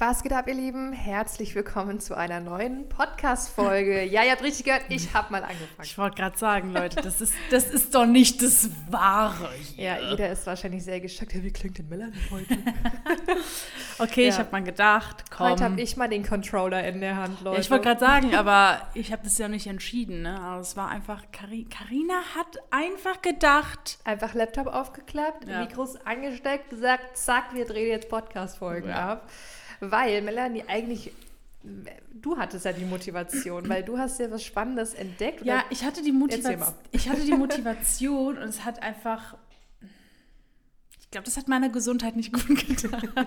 Was geht ab, ihr Lieben? Herzlich willkommen zu einer neuen Podcast-Folge. Ja, ihr habt richtig gehört, ich habe mal angefangen. Ich wollte gerade sagen, Leute, das ist, das ist doch nicht das Wahre hier. Ja, jeder ist wahrscheinlich sehr geschockt. Wie klingt denn Melanie heute? okay, ja. ich habe mal gedacht, komm. Heute habe ich mal den Controller in der Hand, Leute. Ja, ich wollte gerade sagen, aber ich habe das ja nicht entschieden. Ne? Also es war einfach, Karina hat einfach gedacht. Einfach Laptop aufgeklappt, ja. Mikros angesteckt, gesagt, zack, wir drehen jetzt Podcast-Folgen ab weil Melanie eigentlich du hattest ja die Motivation, weil du hast ja was Spannendes entdeckt. Ja, ich hatte die Motivation. Ich hatte die Motivation und es hat einfach. Ich glaube, das hat meiner Gesundheit nicht gut getan.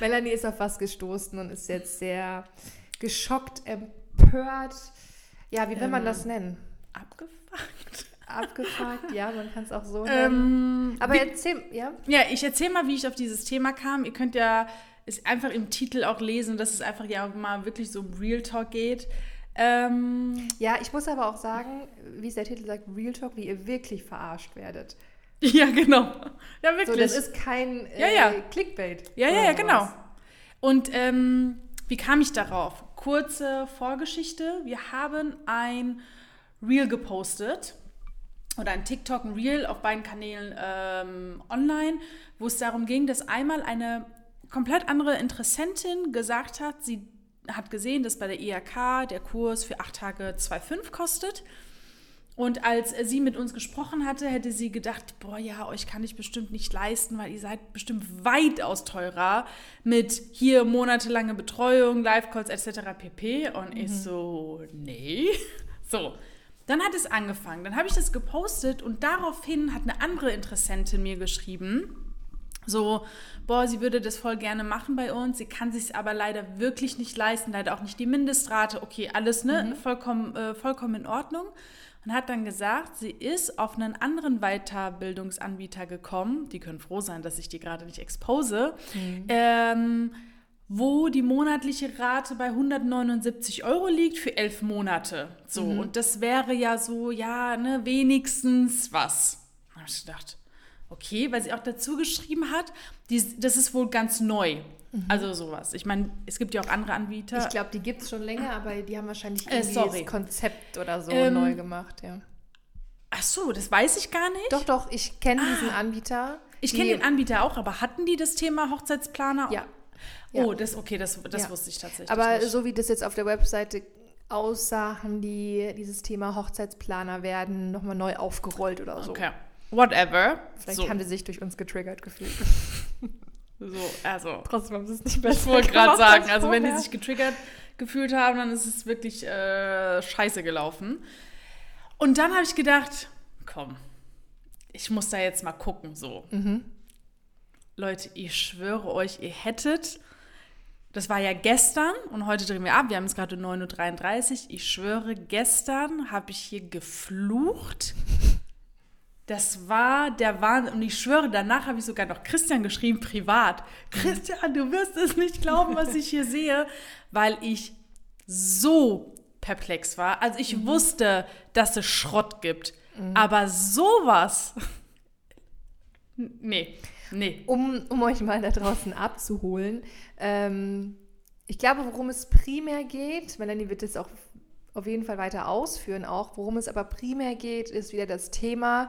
Melanie ist auf was gestoßen und ist jetzt sehr geschockt, empört. Ja, wie will ähm, man das nennen? Abgefuckt. Abgefuckt, ja, man kann es auch so nennen. Ähm, Aber wie, erzähl, ja? Ja, ich erzähle mal, wie ich auf dieses Thema kam. Ihr könnt ja ist einfach im Titel auch lesen, dass es einfach ja mal wirklich so um Real Talk geht. Ähm, ja, ich muss aber auch sagen, wie es der Titel sagt, Real Talk, wie ihr wirklich verarscht werdet. Ja, genau. Ja, wirklich. So, das ist kein äh, ja, ja. Clickbait. Ja, ja, ja, genau. Und ähm, wie kam ich darauf? Kurze Vorgeschichte. Wir haben ein Reel gepostet oder ein TikTok, ein Reel auf beiden Kanälen ähm, online, wo es darum ging, dass einmal eine komplett andere Interessentin gesagt hat, sie hat gesehen, dass bei der IHK der Kurs für acht Tage 2,5 kostet. Und als sie mit uns gesprochen hatte, hätte sie gedacht, boah ja, euch kann ich bestimmt nicht leisten, weil ihr seid bestimmt weitaus teurer mit hier monatelange Betreuung, Live-Calls etc. pp. Und mhm. ich so, nee. So, dann hat es angefangen. Dann habe ich das gepostet und daraufhin hat eine andere Interessentin mir geschrieben, so, boah, sie würde das voll gerne machen bei uns, sie kann sich aber leider wirklich nicht leisten, leider auch nicht die Mindestrate, okay, alles, ne, mhm. vollkommen, äh, vollkommen in Ordnung. Und hat dann gesagt, sie ist auf einen anderen Weiterbildungsanbieter gekommen, die können froh sein, dass ich die gerade nicht expose, mhm. ähm, wo die monatliche Rate bei 179 Euro liegt für elf Monate. So, mhm. und das wäre ja so, ja, ne, wenigstens was. Da habe ich gedacht, okay, weil sie auch dazu geschrieben hat, die, das ist wohl ganz neu. Mhm. Also sowas. Ich meine, es gibt ja auch andere Anbieter. Ich glaube, die gibt es schon länger, aber die haben wahrscheinlich äh, irgendwie äh, das Konzept oder so ähm, neu gemacht, ja. Ach so, das weiß ich gar nicht. Doch, doch, ich kenne ah, diesen Anbieter. Ich kenne den Anbieter auch, aber hatten die das Thema Hochzeitsplaner? Ja. Oh, das okay, das, das ja. wusste ich tatsächlich. Aber nicht. so wie das jetzt auf der Webseite aussah, haben die dieses Thema Hochzeitsplaner werden nochmal neu aufgerollt oder so. Okay. Whatever. Vielleicht so. haben die sich durch uns getriggert gefühlt. So, also. Trotzdem haben sie es nicht besser Ich wollte gerade sagen, also wenn die sich getriggert gefühlt haben, dann ist es wirklich äh, scheiße gelaufen. Und dann habe ich gedacht, komm, ich muss da jetzt mal gucken, so. Mhm. Leute, ich schwöre euch, ihr hättet, das war ja gestern und heute drehen wir ab, wir haben es gerade 9.33 Uhr, ich schwöre, gestern habe ich hier geflucht das war der Wahnsinn. Und ich schwöre, danach habe ich sogar noch Christian geschrieben, privat. Christian, du wirst es nicht glauben, was ich hier sehe, weil ich so perplex war. Also ich mhm. wusste, dass es Schrott gibt. Mhm. Aber sowas. nee, nee. Um, um euch mal da draußen abzuholen. Ähm, ich glaube, worum es primär geht, Melanie wird es auch auf jeden Fall weiter ausführen, auch worum es aber primär geht, ist wieder das Thema,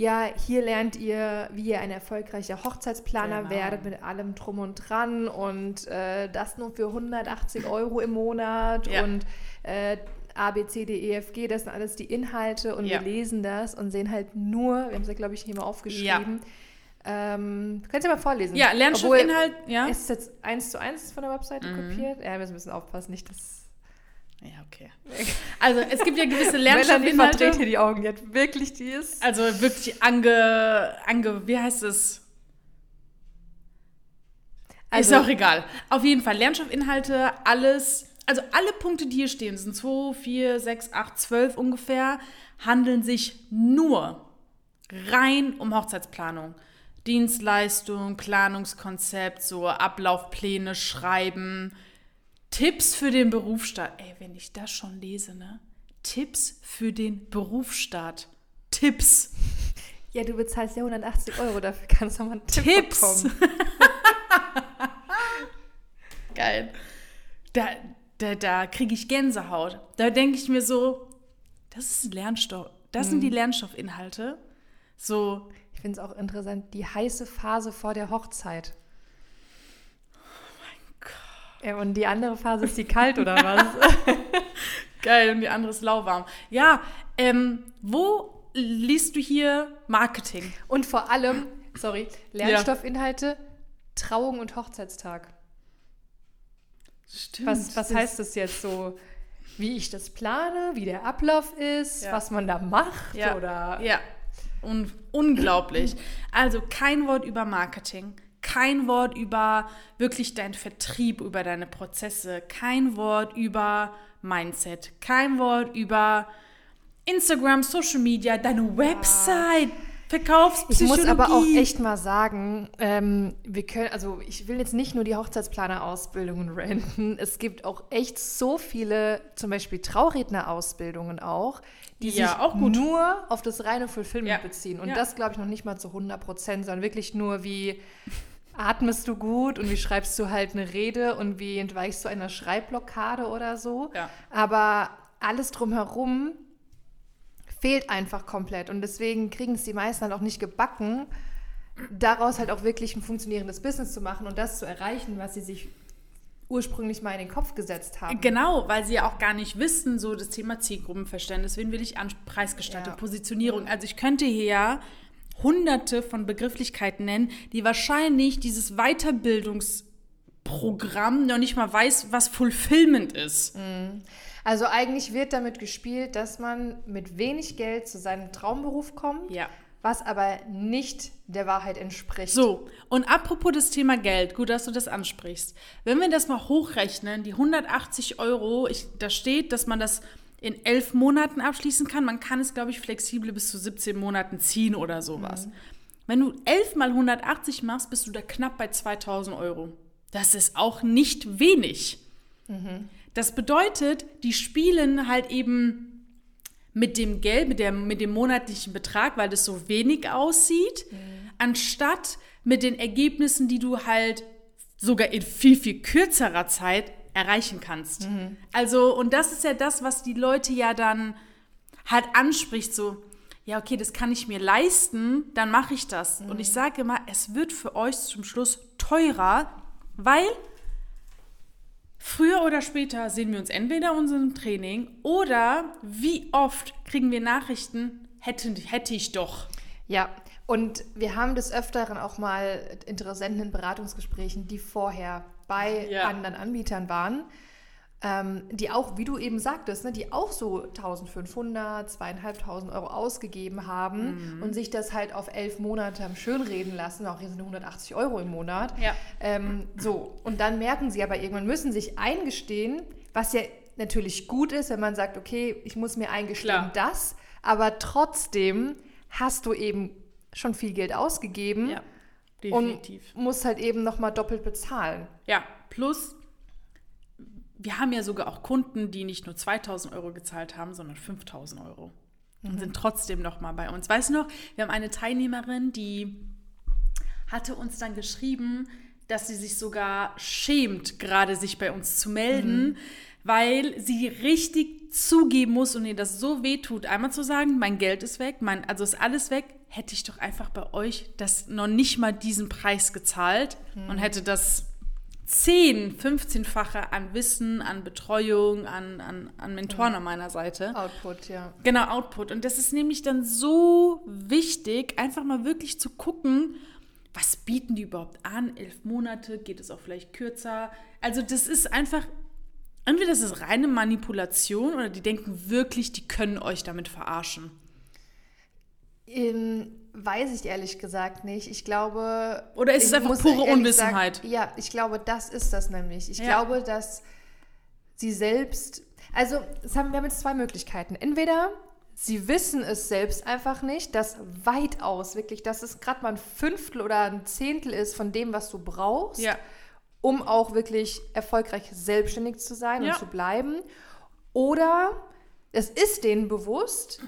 ja, hier lernt ihr, wie ihr ein erfolgreicher Hochzeitsplaner genau. werdet mit allem drum und dran und äh, das nur für 180 Euro im Monat ja. und äh, A, B, C, D, E, F, G, das sind alles die Inhalte und ja. wir lesen das und sehen halt nur, wir haben es ja, glaube ich, hier mal aufgeschrieben, ja. Ähm, könnt ihr mal vorlesen? Ja, Lernstoffinhalt, ja. Ist jetzt eins zu eins von der Webseite mhm. kopiert? Ja, wir müssen ein bisschen aufpassen, nicht, dass ja, okay. Also es gibt ja gewisse Lernstoffinhalte. Melanie verdreht hier die Augen jetzt. Wirklich, die ist... Also wirklich ange... ange wie heißt es? Also, ist auch egal. Auf jeden Fall, Lernstoffinhalte, alles... Also alle Punkte, die hier stehen, sind 2, 4, 6, 8, 12 ungefähr, handeln sich nur rein um Hochzeitsplanung. Dienstleistung, Planungskonzept, so Ablaufpläne schreiben, Tipps für den Berufsstart. Ey, wenn ich das schon lese, ne? Tipps für den Berufsstart. Tipps. Ja, du bezahlst ja 180 Euro, dafür kannst du mal einen Tipp Tipps. bekommen. geil. Da, da, da kriege ich Gänsehaut. Da denke ich mir so, das ist Lernstoff. Das sind die Lernstoffinhalte. So, Ich finde es auch interessant, die heiße Phase vor der Hochzeit. Ja, und die andere Phase ist die kalt oder was? geil und die andere ist lauwarm. Ja, ähm, wo liest du hier Marketing? Und vor allem, sorry, Lernstoffinhalte, Trauung und Hochzeitstag. Stimmt. Was, was heißt das jetzt so? Wie ich das plane, wie der Ablauf ist, Ja. was man da macht Ja. oder Ja, Un unglaublich. Also kein Wort über Marketing, kein Wort über wirklich deinen Vertrieb, über deine Prozesse, kein Wort über Mindset, kein Wort über Instagram, Social Media, deine Website, Verkaufspsychologie. muss aber auch echt mal sagen, ähm, wir können, also ich will jetzt nicht nur die Hochzeitsplaner-Ausbildungen renten. Es gibt auch echt so viele, zum Beispiel Trauredner-Ausbildungen auch, die Ja, sich auch nur auf das reine Fulfillment Ja. beziehen. Und Ja. das glaube ich noch nicht mal zu 100 Prozent, sondern wirklich nur wie atmest du gut und wie schreibst du halt eine Rede und wie entweichst du einer Schreibblockade oder so. Aber alles drumherum fehlt einfach komplett. Und deswegen kriegen es die meisten halt auch nicht gebacken, daraus halt auch wirklich ein funktionierendes Business zu machen und das zu erreichen, was sie sich ursprünglich mal in den Kopf gesetzt haben. Genau, weil sie ja auch gar nicht wissen, so das Thema Zielgruppenverständnis, wen will ich an preisgestaltet, Ja. Positionierung. Also ich könnte hier ja hunderte von Begrifflichkeiten nennen, die wahrscheinlich dieses Weiterbildungsprogramm noch nicht mal weiß, was Fulfillment ist. Also eigentlich wird damit gespielt, dass man mit wenig Geld zu seinem Traumberuf kommt, Ja. was aber nicht der Wahrheit entspricht. So, und apropos das Thema Geld, gut, dass du das ansprichst. Wenn wir das mal hochrechnen, die 180 Euro, ich, da steht, dass man das in elf Monaten abschließen kann. Man kann es, glaube ich, flexibel bis zu 17 Monaten ziehen oder sowas. Wenn du 11 mal 180 machst, bist du da knapp bei 2000 Euro. Das ist auch nicht wenig. Das bedeutet, die spielen halt eben mit dem Geld, mit, der, mit dem monatlichen Betrag, weil das so wenig aussieht, anstatt mit den Ergebnissen, die du halt sogar in viel, viel kürzerer Zeit erreichen kannst. Also, und das ist ja das, was die Leute ja dann halt anspricht, so, ja, okay, das kann ich mir leisten, dann mache ich das. Und ich sage immer, es wird für euch zum Schluss teurer, weil Früher oder später sehen wir uns entweder in unserem Training oder wie oft kriegen wir Nachrichten, hätte, hätte ich doch. Ja, und wir haben des Öfteren auch mal Interessenten in Beratungsgesprächen, die vorher bei Ja. anderen Anbietern waren, ähm, die auch, wie du eben sagtest, ne, die auch so 1500, 2500 Euro ausgegeben haben Mhm. und sich das halt auf elf Monate haben schönreden lassen, auch hier sind 180 Euro im Monat. Ja. Ähm, so, und dann merken sie aber irgendwann, müssen sich eingestehen, was ja natürlich gut ist, wenn man sagt, okay, ich muss mir eingestehen, Klar. das, aber trotzdem hast du eben schon viel Geld ausgegeben Ja, und definitiv. musst halt eben nochmal doppelt bezahlen. Ja, plus, wir haben ja sogar auch Kunden, die nicht nur 2000 Euro gezahlt haben, sondern 5000 Euro. Und sind trotzdem noch mal bei uns. Weißt du noch, wir haben eine Teilnehmerin, die hatte uns dann geschrieben, dass sie sich sogar schämt, gerade sich bei uns zu melden, weil sie richtig zugeben muss und ihr das so weh tut, einmal zu sagen, mein Geld ist weg, mein, also ist alles weg, hätte ich doch einfach bei euch das noch nicht mal diesen Preis gezahlt und hätte das 10, 15-fache an Wissen, an Betreuung, an, an, an Mentoren an meiner Seite. Output, ja. Genau, Output. Und das ist nämlich dann so wichtig, einfach mal wirklich zu gucken, was bieten die überhaupt an? Elf Monate, geht es auch vielleicht kürzer? Also das ist einfach, entweder das ist reine Manipulation oder die denken wirklich, die können euch damit verarschen. Ähm, weiß ich ehrlich gesagt nicht. Ich glaube. Oder ist es einfach pure Unwissenheit? Sagen, ja, ich glaube, das ist das nämlich. Ich Ja. glaube, dass sie selbst. Also, es haben, wir haben jetzt zwei Möglichkeiten. Entweder sie wissen es selbst einfach nicht, dass weitaus wirklich, dass es gerade mal ein Fünftel oder ein Zehntel ist von dem, was du brauchst. Ja. um auch wirklich erfolgreich selbstständig zu sein Ja. und zu bleiben. Oder es ist denen bewusst,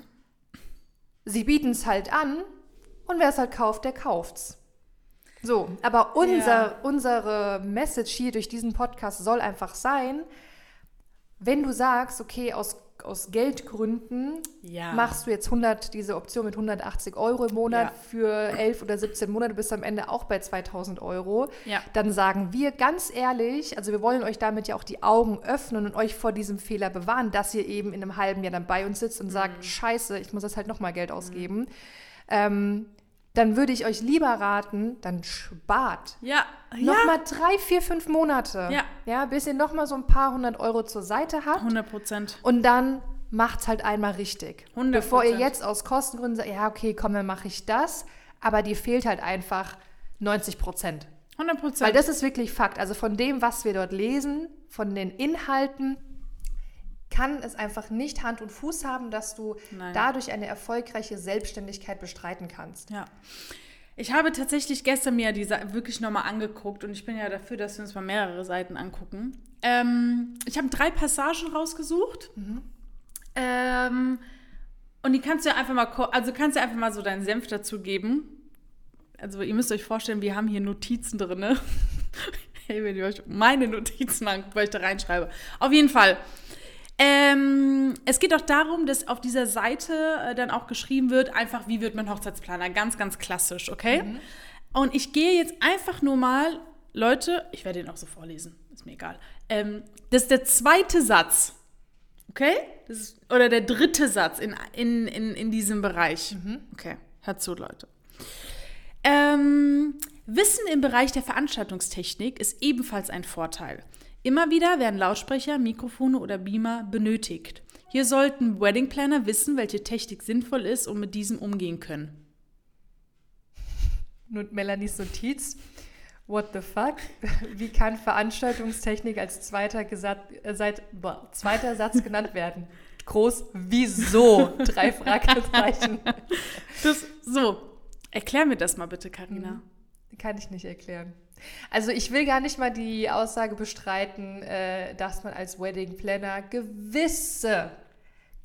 sie bieten es halt an und wer es halt kauft, der kauft's. So, aber unser, unsere Message hier durch diesen Podcast soll einfach sein, wenn du sagst, okay, aus, aus Geldgründen Ja. machst du jetzt 100, diese Option mit 180 Euro im Monat Ja. für 11 oder 17 Monate, bist am Ende auch bei 2000 Euro. Ja. Dann sagen wir ganz ehrlich, also wir wollen euch damit ja auch die Augen öffnen und euch vor diesem Fehler bewahren, dass ihr eben in einem halben Jahr dann bei uns sitzt und Mhm. sagt, scheiße, ich muss jetzt halt nochmal Geld ausgeben. Ähm, dann würde ich euch lieber raten, dann spart. Ja. Nochmal drei, vier, fünf Monate. Ja. Ja, bis ihr nochmal so ein paar hundert Euro zur Seite habt. 100 Prozent. Und dann macht's halt einmal richtig. 100%. Bevor ihr jetzt aus Kostengründen sagt, ja, okay, komm, dann mache ich das. Aber dir fehlt halt einfach 90 Prozent. 100 Prozent. Weil das ist wirklich Fakt. Also von dem, was wir dort lesen, von den Inhalten, kann es einfach nicht Hand und Fuß haben, dass du Nein. dadurch eine erfolgreiche Selbstständigkeit bestreiten kannst. Ja. Ich habe tatsächlich gestern mir die Sa- wirklich nochmal angeguckt und ich bin ja dafür, dass wir uns mal mehrere Seiten angucken. Ähm, ich habe drei Passagen rausgesucht. Ähm, und die kannst du ja einfach mal, also kannst du einfach mal so deinen Senf dazu geben. Also ihr müsst euch vorstellen, wir haben hier Notizen drin. hey, wenn ihr euch meine Notizen anguckt, weil ich da reinschreibe. Auf jeden Fall. Ähm, es geht auch darum, dass auf dieser Seite äh, dann auch geschrieben wird, einfach, wie wird man Hochzeitsplaner? Ganz, ganz klassisch, okay? Und ich gehe jetzt einfach nur mal, Leute, ich werde den auch so vorlesen, ist mir egal. Ähm, das ist der zweite Satz, okay? Das ist, oder der dritte Satz in, in, in, in diesem Bereich. Okay, hört zu, Leute. Ähm, Wissen im Bereich der Veranstaltungstechnik ist ebenfalls ein Vorteil. Immer wieder werden Lautsprecher, Mikrofone oder Beamer benötigt. Hier sollten Wedding Planner wissen, welche Technik sinnvoll ist und mit diesem umgehen können. Nun Melanies Notiz. What the fuck? Wie kann Veranstaltungstechnik als zweiter, Gesat äh, seit, boah, zweiter Satz genannt werden? Groß, wieso? Drei Fragezeichen. Das, so, erklär mir das mal bitte, Karina. Kann ich nicht erklären. Also ich will gar nicht mal die Aussage bestreiten, äh, dass man als Wedding Planner gewisse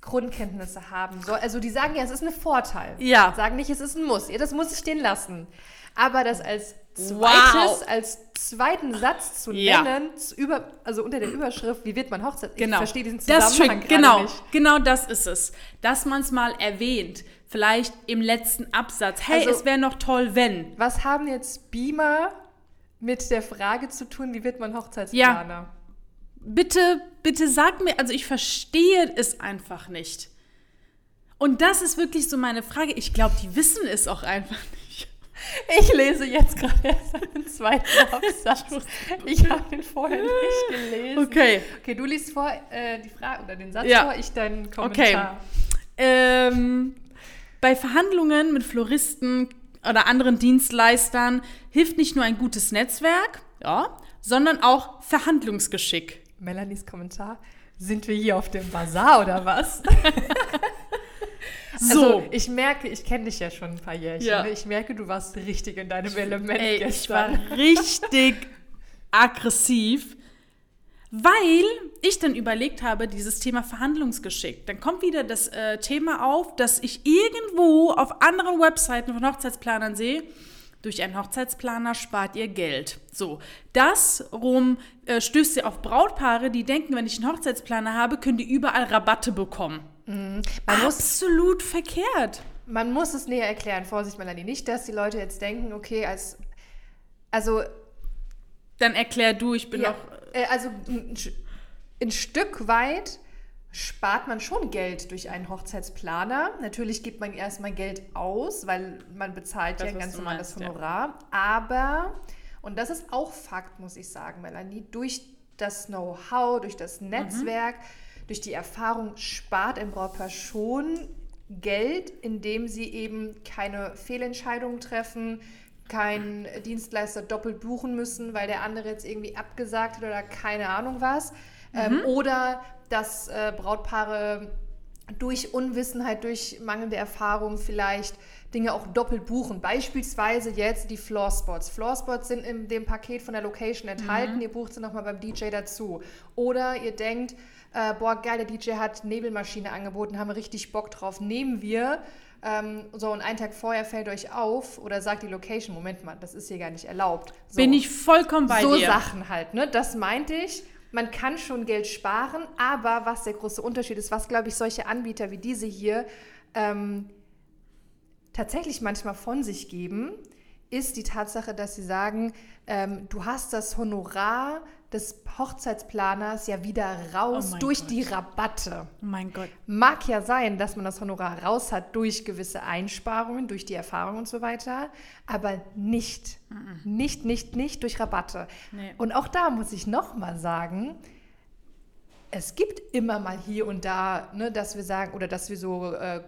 Grundkenntnisse haben soll. Also die sagen ja, es ist ein Vorteil. Ja. Sagen nicht, es ist ein Muss. Ja, das muss ich stehen lassen. Aber das als zweites, Wow. als zweiten Satz zu Ja. nennen, zu über, also unter der Überschrift, wie wird man Hochzeit? Genau. Ich verstehe diesen das Zusammenhang gerade genau, nicht. genau das ist es. Dass man es mal erwähnt. Vielleicht im letzten Absatz. Hey, Also- es wäre noch toll, wenn. Was haben jetzt Beamer mit der Frage zu tun, wie wird man Hochzeitsplaner? Bitte, bitte sag mir, also ich verstehe es einfach nicht. Und das ist wirklich so meine Frage. Ich glaube, die wissen es auch einfach nicht. Ich lese jetzt gerade erst den zweiten Absatz. Ich habe den vorher nicht gelesen. Okay. Okay, du liest vor äh, die Frage oder den Satz Ja. vor, ich deinen Kommentar. Ähm, bei Verhandlungen mit Floristen oder anderen Dienstleistern hilft nicht nur ein gutes Netzwerk, ja, sondern auch Verhandlungsgeschick. Melanies Kommentar. Sind wir hier auf dem Bazar oder was? So, Also, ich merke, ich kenne dich ja schon ein paar Jährchen. Ja. ne? Ich merke, du warst richtig in deinem Element ey, ich gestern. war richtig aggressiv, weil ich dann überlegt habe, dieses Thema Verhandlungsgeschick. Dann kommt wieder das äh, Thema auf, dass ich irgendwo auf anderen Webseiten von Hochzeitsplanern sehe, durch einen Hochzeitsplaner spart ihr Geld. So, das rum äh, stößt ihr auf Brautpaare, die denken, wenn ich einen Hochzeitsplaner habe, können die überall Rabatte bekommen. Muss Absolut verkehrt. Man muss es näher erklären, Vorsicht, Melanie. Nicht, dass die Leute jetzt denken, okay, als. Also, Dann erklär du, ich bin ja, doch. Äh, also ein, Stück weit spart man schon Geld durch einen Hochzeitsplaner. Natürlich gibt man erstmal Geld aus, weil man bezahlt Das, ja ein ganz normales meinst, ja. Honorar. Aber, und das ist auch Fakt, muss ich sagen, Melanie, durch das Know-how, durch das Mhm. Netzwerk, durch die Erfahrung spart ein Brautpaar schon Geld, indem sie eben keine Fehlentscheidungen treffen, keinen Dienstleister doppelt buchen müssen, weil der andere jetzt irgendwie abgesagt hat oder keine Ahnung was. Ähm, oder dass äh, Brautpaare durch Unwissenheit, durch mangelnde Erfahrung vielleicht Dinge auch doppelt buchen. Beispielsweise jetzt die Floorspots. Floorspots sind in dem Paket von der Location enthalten. Ihr bucht sie nochmal beim DJ dazu. Oder ihr denkt, äh, boah, geil, der DJ hat Nebelmaschine angeboten, haben richtig Bock drauf, nehmen wir. Ähm, so, und einen Tag vorher fällt euch auf oder sagt die Location, Moment mal, das ist hier gar nicht erlaubt. So. Bin ich vollkommen bei so dir. Sachen halt, ne? Das meinte ich. Man kann schon Geld sparen, aber was der große Unterschied ist, was, glaube ich, solche Anbieter wie diese hier ähm, tatsächlich manchmal von sich geben, ist die Tatsache, dass sie sagen, ähm, du hast das Honorar des Hochzeitsplaners ja wieder raus Oh durch Gott. die Rabatte. Oh mein Gott. Mag ja sein, dass man das Honorar raus hat durch gewisse Einsparungen, durch die Erfahrung und so weiter, aber nicht, nicht, nicht, nicht durch Rabatte. Nee. Und auch da muss ich nochmal sagen, es gibt immer mal hier und da, ne, dass wir sagen, oder dass wir so äh,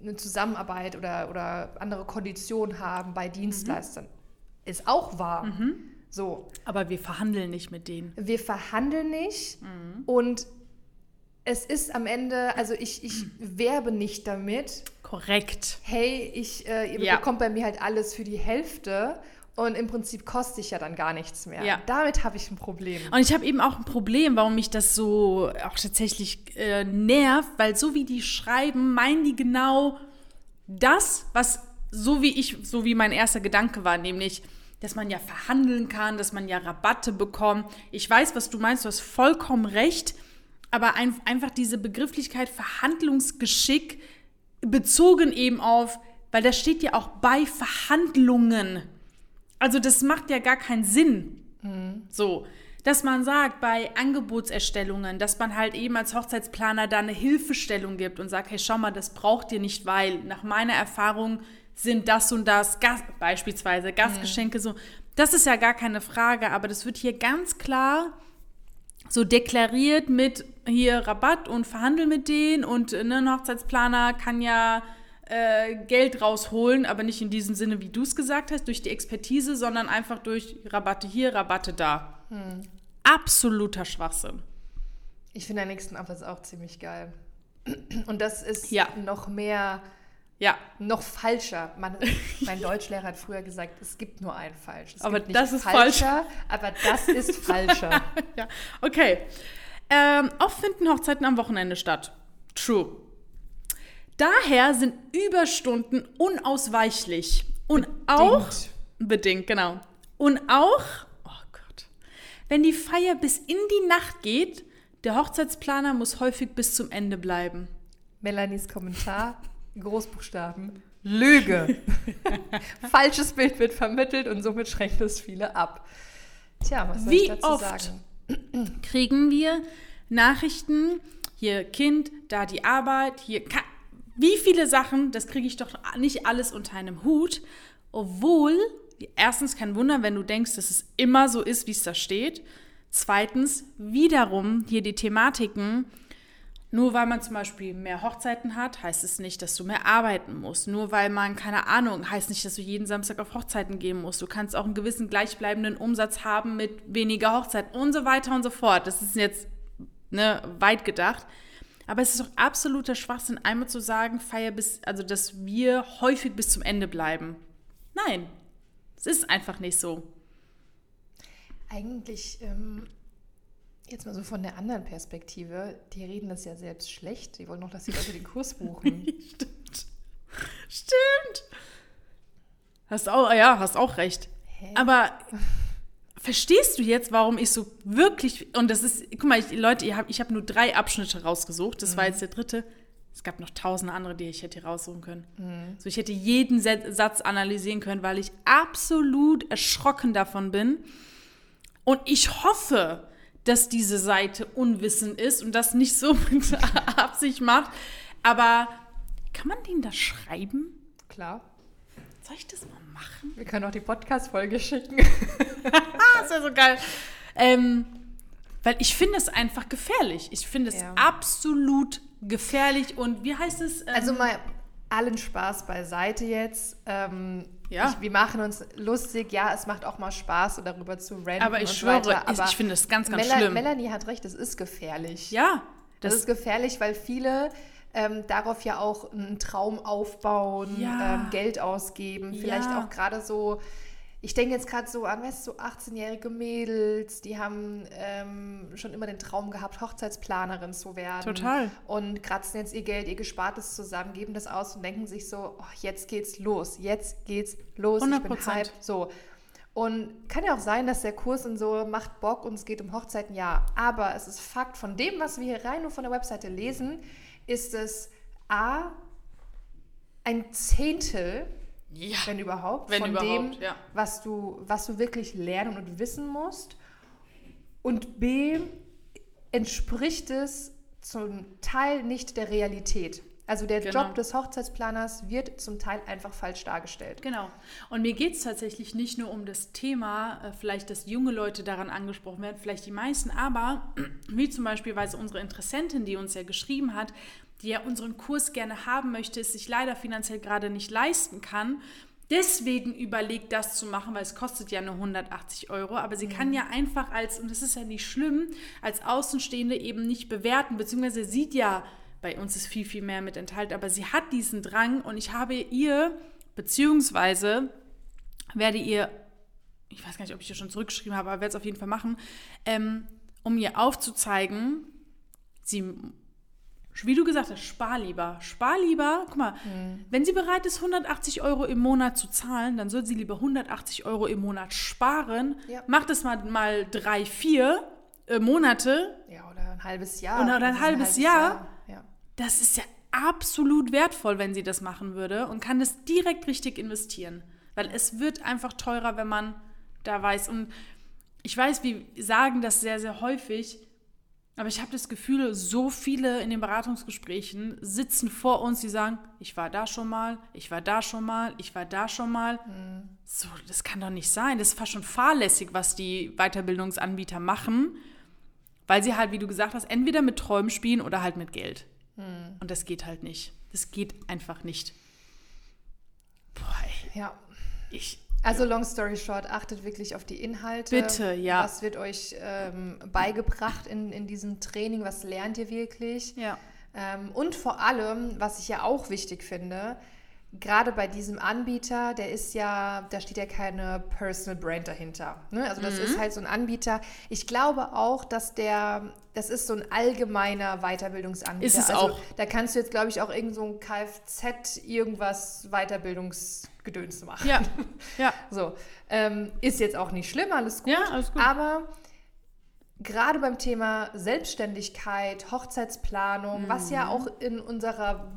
eine Zusammenarbeit oder, oder andere Konditionen haben bei Dienstleistern. Ist auch wahr. So, Aber wir verhandeln nicht mit denen. wir verhandeln nicht und es ist am Ende, also ich, ich werbe nicht damit, Korrekt. hey, ich, äh, ihr Ja. bekommt bei mir halt alles für die Hälfte und im Prinzip kostet ich ja dann gar nichts mehr. Ja. Damit habe ich ein Problem. Und ich habe eben auch ein Problem, warum mich das so auch tatsächlich äh, nervt, weil so wie die schreiben, meinen die genau das, was so wie ich, so wie mein erster Gedanke war, nämlich, dass man ja verhandeln kann, dass man ja Rabatte bekommt. Ich weiß, was du meinst, du hast vollkommen recht, aber ein, einfach diese Begrifflichkeit Verhandlungsgeschick bezogen eben auf, weil das steht ja auch bei Verhandlungen. Also das macht ja gar keinen Sinn. So, dass man sagt, bei Angebotserstellungen, dass man halt eben als Hochzeitsplaner da eine Hilfestellung gibt und sagt, hey, schau mal, das braucht ihr nicht, weil nach meiner Erfahrung sind das und das, Gas beispielsweise Gastgeschenke so. Das ist ja gar keine Frage, aber das wird hier ganz klar so deklariert mit hier Rabatt und verhandel mit denen und ne, ein Hochzeitsplaner kann ja äh, Geld rausholen, aber nicht in diesem Sinne, wie du es gesagt hast, durch die Expertise, sondern einfach durch Rabatte hier, Rabatte da. Absoluter Schwachsinn. Ich finde den nächsten Absatz auch ziemlich geil. Und das ist Ja. noch mehr, Ja, noch falscher. Man, mein Deutschlehrer hat früher gesagt, es gibt nur ein Falsch. Es Aber das ist falscher, aber das ist falscher. ja. okay. Ähm, oft finden Hochzeiten am Wochenende statt. True. Daher sind Überstunden unausweichlich. Und auch bedingt, genau. Und auch, oh Gott, wenn die Feier bis in die Nacht geht, der Hochzeitsplaner muss häufig bis zum Ende bleiben. Melanies Kommentar, Großbuchstaben, Lüge. Falsches Bild wird vermittelt und somit schränkt es viele ab. Tja, was soll Wie ich dazu oft? sagen? kriegen wir Nachrichten, hier Kind, da die Arbeit, hier Ka wie viele Sachen, das kriege ich doch nicht alles unter einem Hut, obwohl erstens kein Wunder, wenn du denkst, dass es immer so ist, wie es da steht. Zweitens, wiederum hier die Thematiken, nur weil man zum Beispiel mehr Hochzeiten hat, heißt es nicht, dass du mehr arbeiten musst. Nur weil man, keine Ahnung, heißt nicht, dass du jeden Samstag auf Hochzeiten gehen musst. Du kannst auch einen gewissen gleichbleibenden Umsatz haben mit weniger Hochzeiten und so weiter und so fort. Das ist jetzt ne, weit gedacht. Aber es ist doch absoluter Schwachsinn, einmal zu sagen, feier bis, also dass wir häufig bis zum Ende bleiben. Nein, es ist einfach nicht so. Eigentlich, ähm, jetzt mal so von der anderen Perspektive, die reden das ja selbst schlecht. Die wollen noch, dass die Leute den Kurs buchen. Stimmt. Stimmt. Hast auch, ja, hast auch recht. Hä? Aber verstehst du jetzt, warum ich so wirklich, und das ist, guck mal, ich, Leute, hab, ich habe nur drei Abschnitte rausgesucht, das war jetzt der dritte. Es gab noch tausende andere, die ich hätte raussuchen können. So, ich hätte jeden Satz analysieren können, weil ich absolut erschrocken davon bin. Und ich hoffe, dass diese Seite unwissend ist und das nicht so mit Absicht macht. Aber kann man denen das schreiben? Klar. Soll ich das mal machen? Wir können auch die Podcast-Folge schicken. Ah, das wäre so geil. Ähm, weil ich finde es einfach gefährlich. Ich finde es Ja. absolut gefährlich. Und wie heißt es? Ähm, Also mal allen Spaß beiseite jetzt. Ähm, Ja. ich, wir machen uns lustig. Ja, es macht auch mal Spaß, darüber zu ranten aber ich schwöre, weiter. ich, ich finde es ganz, ganz Mela schlimm. Melanie hat recht, es ist gefährlich. ja, Das, das, ist gefährlich, weil viele ähm, darauf ja auch einen Traum aufbauen, Ja. ähm, Geld ausgeben, vielleicht Ja. auch gerade so ich denke jetzt gerade so an, weißt du, so 18-jährige Mädels, die haben ähm, schon immer den Traum gehabt, Hochzeitsplanerin zu werden. Total. Und kratzen jetzt ihr Geld, ihr Gespartes zusammen, geben das aus und denken sich so, oh, jetzt geht's los, jetzt geht's los, 100%. ich bin hyped. So. Und kann ja auch sein, dass der Kurs und so macht Bock und es geht um Hochzeiten, ja. Aber es ist Fakt, von dem, was wir hier rein nur von der Webseite lesen, ist es A, ein Zehntel Ja. wenn überhaupt, Wenn von überhaupt, dem, ja. was, du, was du wirklich lernen und wissen musst. Und B, entspricht es zum Teil nicht der Realität. Also der Genau. Job des Hochzeitsplaners wird zum Teil einfach falsch dargestellt. Genau. Und mir geht es tatsächlich nicht nur um das Thema, äh, vielleicht, dass junge Leute daran angesprochen werden, vielleicht die meisten, aber wie zum Beispiel unsere Interessentin, die uns ja geschrieben hat, die ja unseren Kurs gerne haben möchte, es sich leider finanziell gerade nicht leisten kann. Deswegen überlegt, das zu machen, weil es kostet ja nur 180 Euro. Aber sie kann ja einfach als, und das ist ja nicht schlimm, als Außenstehende eben nicht bewerten, beziehungsweise sieht ja, bei uns ist viel, viel mehr mit enthalten, aber sie hat diesen Drang und ich habe ihr, beziehungsweise werde ihr, ich weiß gar nicht, ob ich ihr schon zurückgeschrieben habe, aber werde es auf jeden Fall machen, ähm, um ihr aufzuzeigen, sie, wie du gesagt hast, spar lieber, spar lieber, guck mal, wenn sie bereit ist, 180 Euro im Monat zu zahlen, dann soll sie lieber 180 Euro im Monat sparen, Ja. macht es mal, mal drei, vier äh, Monate, Ja, oder ein halbes Jahr. Oder ein Das ist halbes Jahr. Ja. das ist ja absolut wertvoll, wenn sie das machen würde und kann das direkt richtig investieren. Weil es wird einfach teurer, wenn man da weiß. Und ich weiß, wir sagen das sehr, sehr häufig, aber ich habe das Gefühl, so viele in den Beratungsgesprächen sitzen vor uns, die sagen, ich war da schon mal, ich war da schon mal, ich war da schon mal. So, das kann doch nicht sein. Das ist fast schon fahrlässig, was die Weiterbildungsanbieter machen, weil sie halt, wie du gesagt hast, entweder mit Träumen spielen oder halt mit Geld. Und das geht halt nicht. Das geht einfach nicht. Boah, ey, ja. ich. Also long story short, achtet wirklich auf die Inhalte. Bitte, ja. Was wird euch ähm, beigebracht in, in diesem Training? Was lernt ihr wirklich? Ja. Ähm, und vor allem, was ich ja auch wichtig finde, gerade bei diesem Anbieter, der ist ja, da steht ja keine Personal Brand dahinter. Ne? Also das Mhm. ist halt so ein Anbieter. Ich glaube auch, dass der, das ist so ein allgemeiner Weiterbildungsanbieter. Ist es also auch. Da kannst du jetzt, glaube ich, auch irgend so ein Kfz irgendwas Weiterbildungsgedöns machen. Ja. Ja. So, ähm, ist jetzt auch nicht schlimm, alles gut. Ja, alles gut. Aber gerade beim Thema Selbstständigkeit, Hochzeitsplanung, was Mhm. ja auch in unserer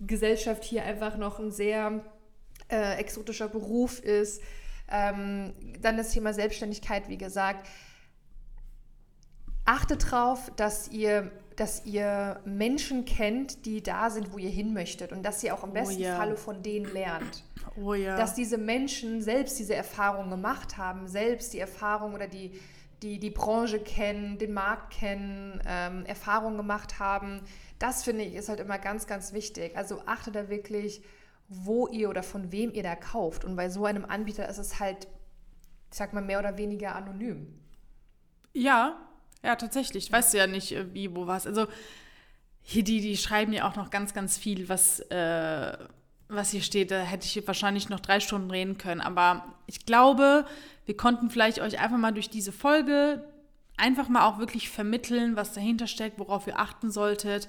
Gesellschaft hier einfach noch ein sehr äh, exotischer Beruf ist, ähm, dann das Thema Selbstständigkeit, wie gesagt, achtet drauf, dass ihr, dass ihr Menschen kennt, die da sind, wo ihr hin möchtet und dass ihr auch im Oh besten ja. Falle von denen lernt Oh ja. dass diese Menschen selbst diese Erfahrung gemacht haben, selbst die Erfahrung oder die, die, die Branche kennen, den Markt kennen, ähm, Erfahrungen gemacht haben. Das finde ich ist halt immer ganz, ganz wichtig. Also achtet da wirklich, wo ihr oder von wem ihr da kauft. Und bei so einem Anbieter ist es halt, ich sag mal, mehr oder weniger anonym. Ja, ja, tatsächlich. Weißt du ja nicht, äh, wie, wo was. Also, hier, die, die schreiben ja auch noch ganz, ganz viel, was, äh, was hier steht. Da hätte ich wahrscheinlich noch drei Stunden reden können. Aber ich glaube, wir konnten vielleicht euch einfach mal durch diese Folge einfach mal auch wirklich vermitteln, was dahinter steckt, worauf ihr achten solltet.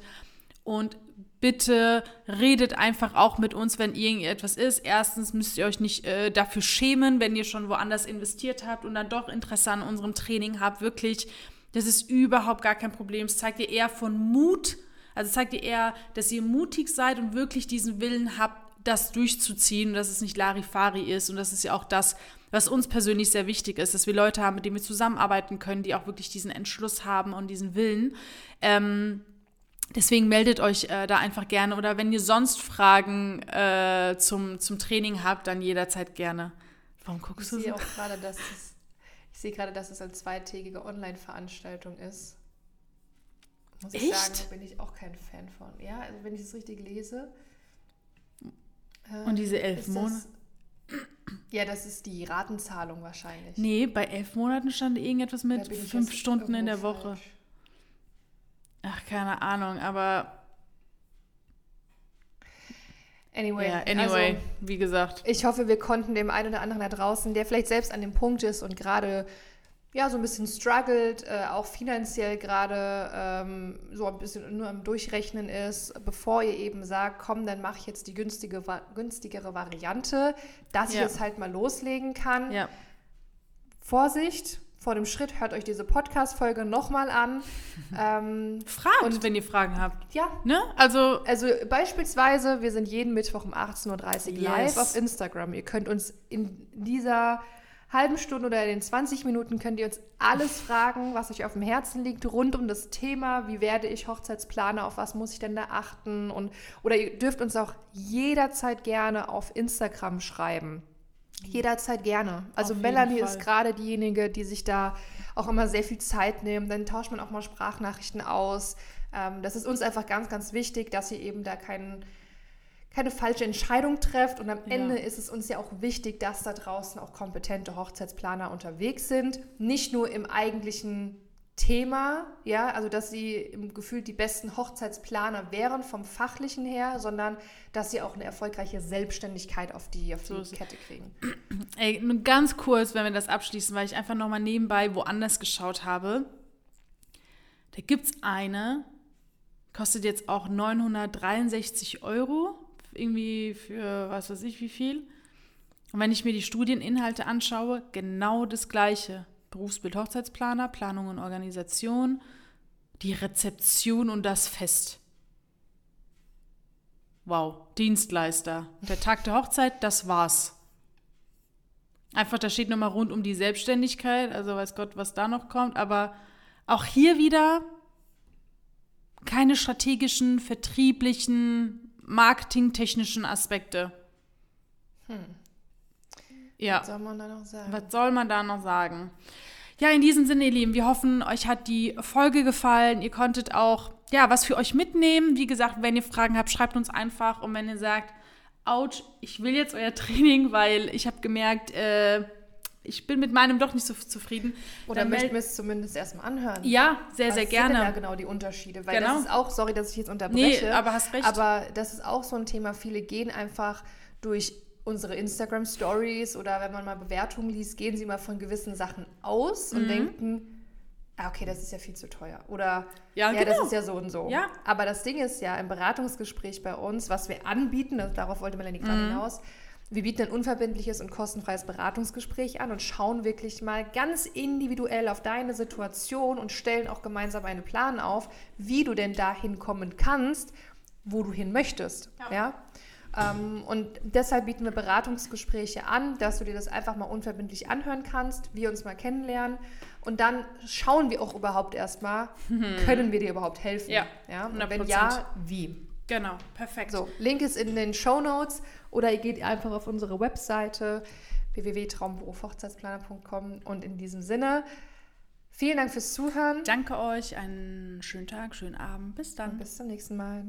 Und bitte redet einfach auch mit uns, wenn irgendetwas ist. Erstens müsst ihr euch nicht äh, dafür schämen, wenn ihr schon woanders investiert habt und dann doch Interesse an unserem Training habt. Wirklich, das ist überhaupt gar kein Problem. Es zeigt ihr eher von Mut. Also zeigt ihr eher, dass ihr mutig seid und wirklich diesen Willen habt, das durchzuziehen und dass es nicht Larifari ist. Und das ist ja auch das, was uns persönlich sehr wichtig ist, dass wir Leute haben, mit denen wir zusammenarbeiten können, die auch wirklich diesen Entschluss haben und diesen Willen. Ähm, Deswegen meldet euch äh, da einfach gerne oder wenn ihr sonst Fragen äh, zum, zum Training habt, dann jederzeit gerne. Warum Ich guckst du sehe so? auch gerade, dass es, ich sehe gerade, dass es eine zweitägige Online-Veranstaltung ist. Muss ich Echt? sagen, da bin ich auch kein Fan von. Ja, also wenn ich es richtig lese. äh, Und diese elf ist das- Monate? Ja, das ist die Ratenzahlung wahrscheinlich. Nee, bei elf Monaten stand irgendetwas mit ich fünf Stunden in der Woche. falsch. Ach, keine Ahnung, aber Anyway, Ja, anyway, also, wie gesagt. ich hoffe, wir konnten dem einen oder anderen da draußen, der vielleicht selbst an dem Punkt ist und gerade ja so ein bisschen struggelt, äh, auch finanziell gerade ähm, so ein bisschen nur am Durchrechnen ist, bevor ihr eben sagt, komm, dann mache ich jetzt die günstige, günstigere Variante, dass ich Ja. jetzt halt mal loslegen kann. Ja. Vorsicht vor dem Schritt, hört euch diese Podcast-Folge nochmal an. ähm, Fragt, Und- wenn ihr Fragen habt. ja, Ne? Also, also beispielsweise, wir sind jeden Mittwoch um 18.30 Uhr Yes. live auf Instagram. Ihr könnt uns in dieser halben Stunde oder in den 20 Minuten könnt ihr uns alles fragen, was euch auf dem Herzen liegt, rund um das Thema, wie werde ich Hochzeitsplaner, auf was muss ich denn da achten und oder ihr dürft uns auch jederzeit gerne auf Instagram schreiben. Jederzeit gerne. Also Melanie Fall. ist gerade diejenige, die sich da auch immer sehr viel Zeit nimmt. Dann tauscht man auch mal Sprachnachrichten aus. Ähm, das ist uns einfach ganz, ganz wichtig, dass ihr eben da keinen keine falsche Entscheidung trefft. Und am Ja. Ende ist es uns ja auch wichtig, dass da draußen auch kompetente Hochzeitsplaner unterwegs sind. Nicht nur im eigentlichen Thema, ja, also dass sie im Gefühl die besten Hochzeitsplaner wären vom fachlichen her, sondern dass sie auch eine erfolgreiche Selbstständigkeit auf die, auf So die es. Kette kriegen. ey, nur ganz kurz, wenn wir das abschließen, weil ich einfach nochmal nebenbei woanders geschaut habe. Da gibt es eine, kostet jetzt auch 963 Euro, irgendwie für was weiß ich wie viel. Und wenn ich mir die Studieninhalte anschaue, genau das gleiche. Berufsbild Hochzeitsplaner, Planung und Organisation, die Rezeption und das Fest. Wow, Dienstleister. Der Tag der Hochzeit, das war's. Einfach, da steht nochmal rund um die Selbstständigkeit, also weiß Gott, was da noch kommt, aber auch hier wieder keine strategischen, vertrieblichen, marketingtechnischen Aspekte. Ja. Was soll man da noch sagen? Was soll man da noch sagen? Ja, in diesem Sinne, ihr Lieben, wir hoffen, euch hat die Folge gefallen. Ihr konntet auch, ja, was für euch mitnehmen. Wie gesagt, wenn ihr Fragen habt, schreibt uns einfach. Und wenn ihr sagt, ouch, ich will jetzt euer Training, weil ich habe gemerkt, äh, ich bin mit meinem doch nicht so zufrieden. Oder dann möchten wir es zumindest erstmal anhören? Ja, sehr, Was sehr gerne. genau die Unterschiede? Weil Genau. das ist auch, sorry, dass ich jetzt Nee, unterbreche. aber hast recht. Aber das ist auch so ein Thema. Viele gehen einfach durch unsere Instagram Stories oder wenn man mal Bewertungen liest, gehen sie mal von gewissen Sachen aus Mhm. und denken, ah, okay, das ist ja viel zu teuer. Oder Ja, ja, das genau. ist ja so und so. Ja. Aber das Ding ist ja im Beratungsgespräch bei uns, was wir anbieten, das, darauf wollte Melanie gerade Mhm. hinaus, wir bieten ein unverbindliches und kostenfreies Beratungsgespräch an und schauen wirklich mal ganz individuell auf deine Situation und stellen auch gemeinsam einen Plan auf, wie du denn dahin kommen kannst, wo du hin möchtest. Ja. Ja? Ähm, und deshalb bieten wir Beratungsgespräche an, dass du dir das einfach mal unverbindlich anhören kannst, wir uns mal kennenlernen und dann schauen wir auch überhaupt erstmal, können wir dir überhaupt helfen? Ja, ja? Und 100%. wenn ja, wie? Genau, perfekt. So, Link ist in den Show Notes oder ihr geht einfach auf unsere Webseite www.traumberufhochzeitsplaner.com und in diesem Sinne, vielen Dank fürs Zuhören Danke euch, einen schönen Tag, schönen Abend. Bis dann. und bis zum nächsten Mal.